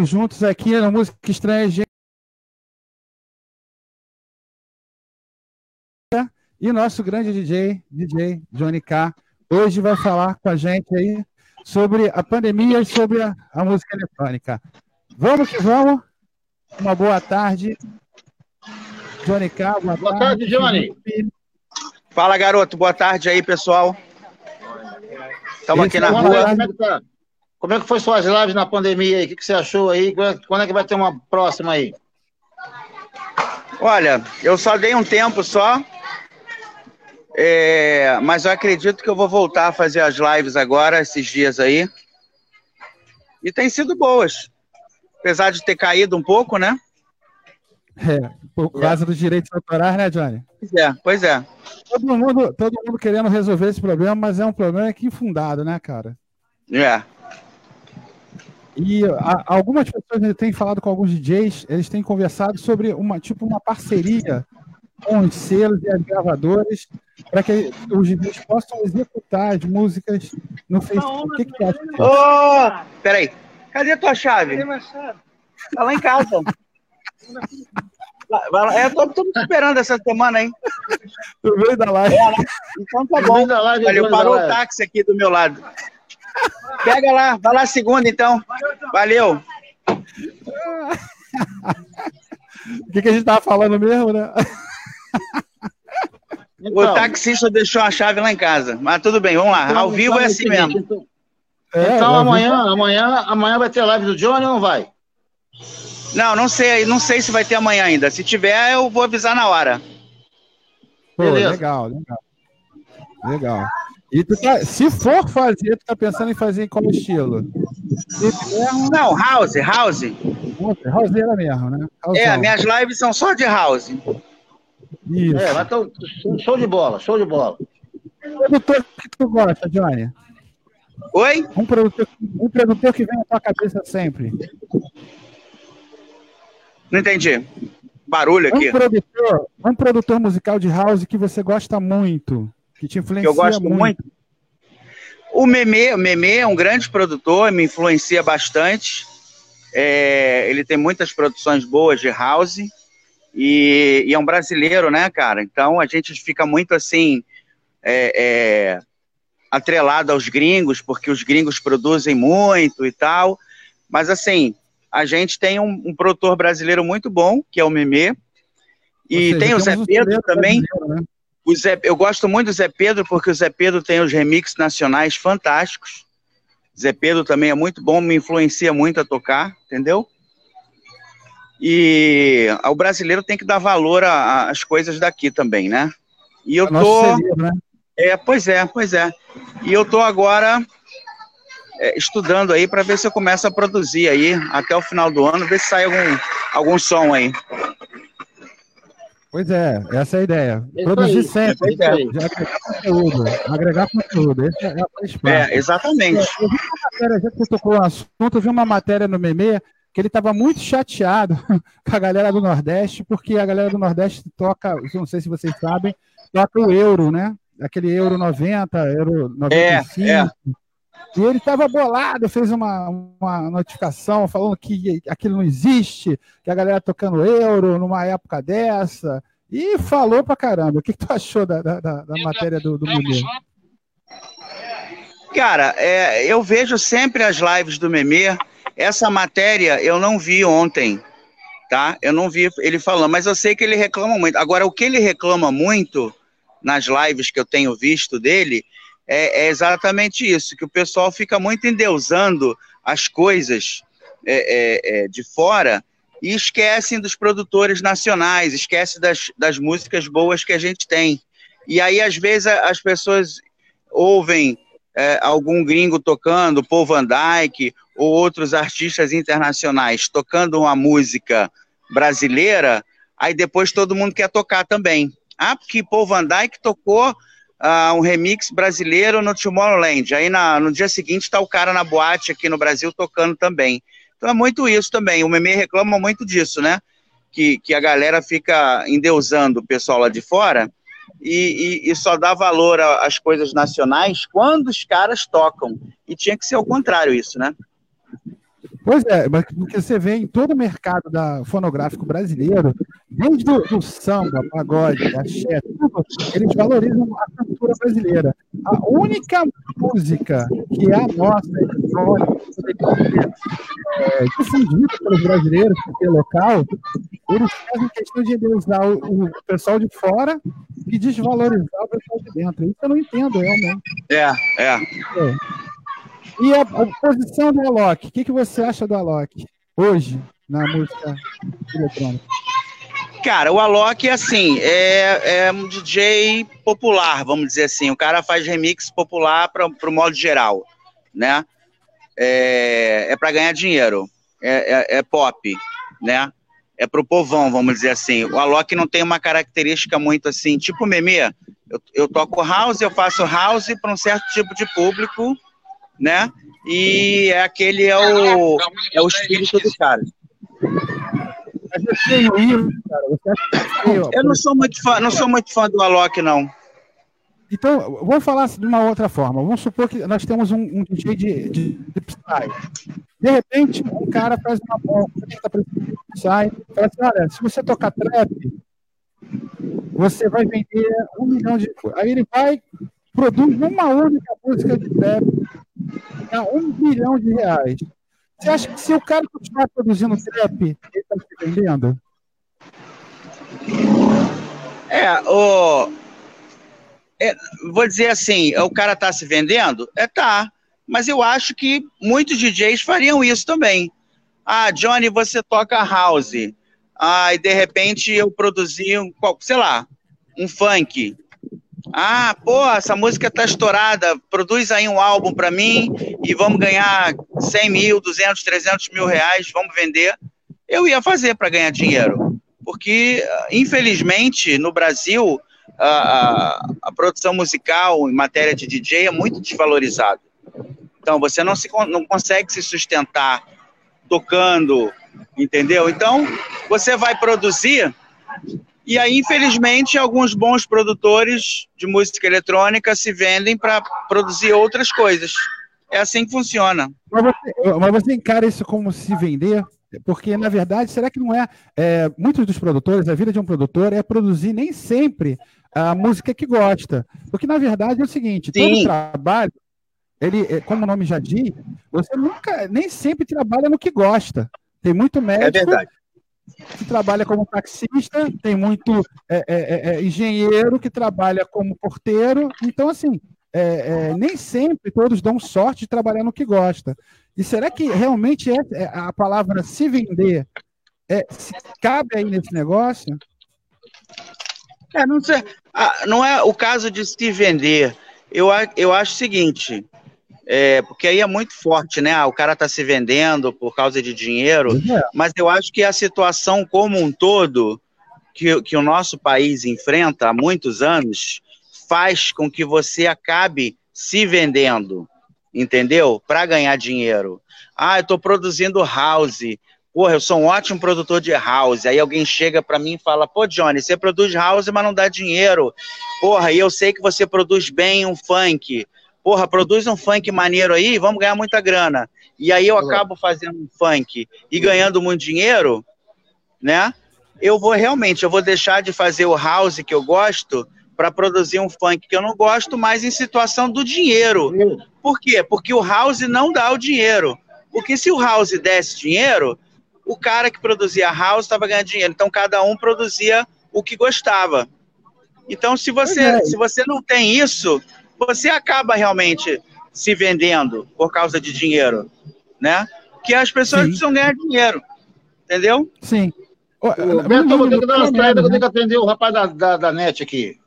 juntos aqui na Música Estranha. E nosso grande DJ, DJ Johnny K, hoje vai falar com a gente aí sobre a pandemia e sobre a, a música eletrônica. Vamos que vamos. Uma boa tarde. Johnny K, boa, boa tarde. tarde, Johnny. Fala, garoto. Boa tarde aí, pessoal. Estamos aqui na rua. É, tá? Como é que foi suas lives na pandemia aí? O que, que você achou aí? Quando é que vai ter uma próxima aí? Olha, eu só dei um tempo só, é, mas eu acredito que eu vou voltar a fazer as lives agora, esses dias aí. E tem sido boas. Apesar de ter caído um pouco, né? É, por causa é. dos direitos autorais, né, Johnny? Pois é, pois é. Todo mundo, todo mundo querendo resolver esse problema, mas é um problema que infundado, né, cara? É. E a, algumas pessoas têm falado com alguns DJs, eles têm conversado sobre uma tipo uma parceria com os selos e as gravadoras para que os DJs possam executar as músicas no Facebook. O que, que você acha? Ô, oh, peraí. Cadê a tua chave? Cadê minha chave? Tá lá em casa. É, tô, tô esperando essa semana, hein? No meio da live. Então tá bom. Live, Valeu, parou o táxi aqui do meu lado. Pega lá, vai lá segunda, então. Valeu. O que, que a gente tava falando mesmo, né? Então, o taxista deixou a chave lá em casa. Mas tudo bem, vamos lá. Então, Ao vivo é assim mesmo. Então, é, então amanhã, amanhã, amanhã vai ter live do Johnny ou não vai? Não, não sei, não sei se vai ter amanhã ainda. Se tiver, eu vou avisar na hora. Pô, Beleza. legal, legal. Legal. E tu tá, se for fazer, tu tá pensando em fazer em qual estilo? Não, house, house. House era mesmo, né? É, minhas lives são só de house. Isso. É, mas tô, show de bola, show de bola. Produtor que tu gosta, Johnny? Oi? Um produtor, um produtor que vem na tua cabeça sempre. Não entendi. Barulho aqui. Um produtor, um produtor musical de house que você gosta muito, que te influencia que eu gosto muito. muito. O Meme, o Meme é um grande produtor, me influencia bastante. É, ele tem muitas produções boas de house e, e, é um brasileiro, né, cara? Então a gente fica muito assim é, é, atrelado aos gringos, porque os gringos produzem muito e tal. Mas assim, a gente tem um, um produtor brasileiro muito bom, que é o Meme. E seja, tem o Zé Pedro também. Né? O Zé, eu gosto muito do Zé Pedro, porque o Zé Pedro tem os remixes nacionais fantásticos. Zé Pedro também é muito bom, me influencia muito a tocar, entendeu? E o brasileiro tem que dar valor às coisas daqui também, né? E eu tô. né? É, pois é, pois é. E eu tô agora é, estudando aí para ver se eu começo a produzir aí até o final do ano, ver se sai algum, algum som aí. Pois é, essa é a idea. Produzir aí, sempre, é agregar conteúdo. Agregar conteúdo, esse é, é exatamente. É, eu vi uma matéria, já que você tocou o assunto, eu vi uma matéria no Meme que ele estava muito chateado com a galera do Nordeste, porque a galera do Nordeste toca, não sei se vocês sabem, toca o euro, né? Aquele euro 90, euro 95. É, é. E ele estava bolado, fez uma, uma notificação falando que aquilo não existe, que a galera tocando euro numa época dessa. E falou pra caramba. O que, que tu achou da, da, da matéria do, do Meme? Cara, é, eu vejo sempre as lives do Meme. Essa matéria eu não vi ontem, tá? Eu não vi ele falando, mas eu sei que ele reclama muito. Agora, o que ele reclama muito nas lives que eu tenho visto dele é, é exatamente isso, que o pessoal fica muito endeusando as coisas é, é, é, de fora e esquecem dos produtores nacionais, esquecem das, das músicas boas que a gente tem. E aí, às vezes, as pessoas ouvem é, algum gringo tocando, Paul Van Dyke, ou outros artistas internacionais tocando uma música brasileira, aí depois todo mundo quer tocar também. Ah, porque Paul Van Dyke tocou uh, um remix brasileiro no Tomorrowland. Aí na, no dia seguinte está o cara na boate aqui no Brasil tocando também. Então é muito isso também. O Meme reclama muito disso, né? Que, que a galera fica endeusando o pessoal lá de fora e, e, e só dá valor às coisas nacionais quando os caras tocam. E tinha que ser o contrário isso, né? Pois é, mas porque você vê em todo o mercado da, fonográfico brasileiro, desde do samba, pagode, axé, tudo, eles valorizam a cultura brasileira. A única música que é a nossa, é, difundida pelos brasileiros, porque é local, eles fazem questão de usar o, o pessoal de fora e desvalorizar o pessoal de dentro. Isso eu não entendo, realmente. É, é. é. E a, a posição do Alok, o que, que você acha do Alok hoje na música eletrônica? Cara, o Alok, assim, é, é um DJ popular, vamos dizer assim. O cara faz remix popular para o modo geral, né? É, é para ganhar dinheiro, é, é, é, pop, né? É pro povão, vamos dizer assim. O Alok não tem uma característica muito assim, tipo meme. Eu, eu toco house, eu faço house para um certo tipo de público, né? E é aquele é o, é o espírito do cara. Eu não sou muito fã, não sou muito fã do Alok, não. Então, vamos falar de uma outra forma. Vamos supor que nós temos um, um DJ de, de, de Psy. De repente, um cara faz uma bomba, sai, fala assim, olha, se você tocar trap, você vai vender um milhão de... Aí ele vai, produz uma única música de trap a um bilhão de reais. Você acha que se o cara continuar produzindo trap, vendendo? É, o. É, vou dizer assim, o cara está se vendendo? É, tá. Mas eu acho que muitos DJs fariam isso também. Ah, Johnny, você toca house. Ah, e de repente eu produzi um, sei lá, um funk. Ah, pô, essa música tá estourada, produz aí um álbum para mim e vamos ganhar 100 mil, 200, 300 mil reais, vamos vender. Eu ia fazer para ganhar dinheiro, porque infelizmente no Brasil a, a, a, produção musical em matéria de DJ é muito desvalorizada. Então você não, se, não consegue se sustentar tocando, entendeu? Então você vai produzir e aí, infelizmente, alguns bons produtores de música eletrônica se vendem para produzir outras coisas. É assim que funciona. Mas você, mas você, encara isso como se vender? Porque, na verdade, será que não é, é. Muitos dos produtores, a vida de um produtor é produzir nem sempre a música que gosta. Porque, na verdade, é o seguinte: Sim. todo trabalho, ele, é, como o nome já diz, você nunca, nem sempre trabalha no que gosta. Tem muito é médico. É verdade que trabalha como taxista, tem muito é, é, engenheiro que trabalha como porteiro. Então, assim, é, é, nem sempre todos dão sorte de trabalhar no que gosta. E será que realmente é, a palavra se vender se cabe aí nesse negócio? É, não, sei, ah, não é o caso de se vender. Eu, eu acho o seguinte: é, porque aí é muito forte, né? Ah, o cara está se vendendo por causa de dinheiro, é. mas eu acho que a situação como um todo que, que o nosso país enfrenta há muitos anos faz com que você acabe se vendendo, entendeu? Para ganhar dinheiro. Ah, eu estou produzindo house. Porra, eu sou um ótimo produtor de house. Aí alguém chega para mim e fala: Pô, Johnny, você produz house, mas não dá dinheiro. Porra, e eu sei que você produz bem um funk porra, produz um funk maneiro aí, vamos ganhar muita grana. E aí eu acabo fazendo um funk e ganhando muito dinheiro, né? Eu vou realmente, eu vou deixar de fazer o house que eu gosto para produzir um funk que eu não gosto, mas em situação do dinheiro. Por quê? Porque o house não dá o dinheiro. Porque se o house desse dinheiro, o cara que produzia house estava ganhando dinheiro. Então cada um produzia o que gostava. Então se você, é. se você não tem isso, você acaba realmente se vendendo por causa de dinheiro, né? Que as pessoas Sim. precisam ganhar dinheiro, entendeu? Sim. Beto, vou ter que dar uma saída, vou ter que atender o rapaz da, da, da net aqui.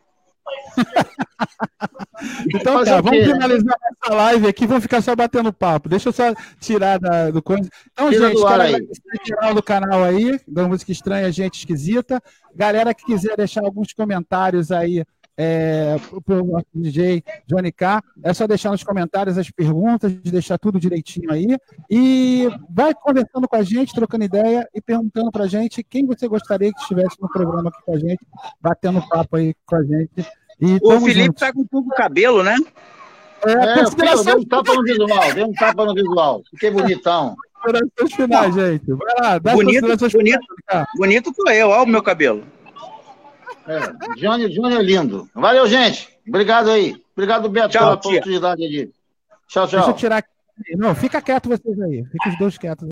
então tá, vamos finalizar essa live aqui, vamos ficar só batendo papo. Deixa eu só tirar da, do coisa. Então, Tira gente, cara, do canal aí, da música estranha, gente esquisita. Galera que quiser deixar alguns comentários aí é, para o nosso DJ Johnny K. É só deixar nos comentários as perguntas, deixar tudo direitinho aí. E vai conversando com a gente, trocando ideia e perguntando para a gente quem você gostaria que estivesse no programa aqui com a gente, batendo papo aí com a gente. E o Felipe juntos. tá com pouco cabelo, né? É, é filho, deu um tapa no visual, deu um tapa no visual. Fiquei bonitão. considerações finais, gente. Vai lá, dá Bonito, bonito. finais. Bonito sou eu, olha o meu cabelo. É, Johnny, Johnny é lindo. Valeu, gente. Obrigado aí. Obrigado, Beto, Tchau, pela tia. oportunidade ali. Tchau, Deixa eu tchau. tirar. Não, fica quieto vocês aí. Fica os dois quietos.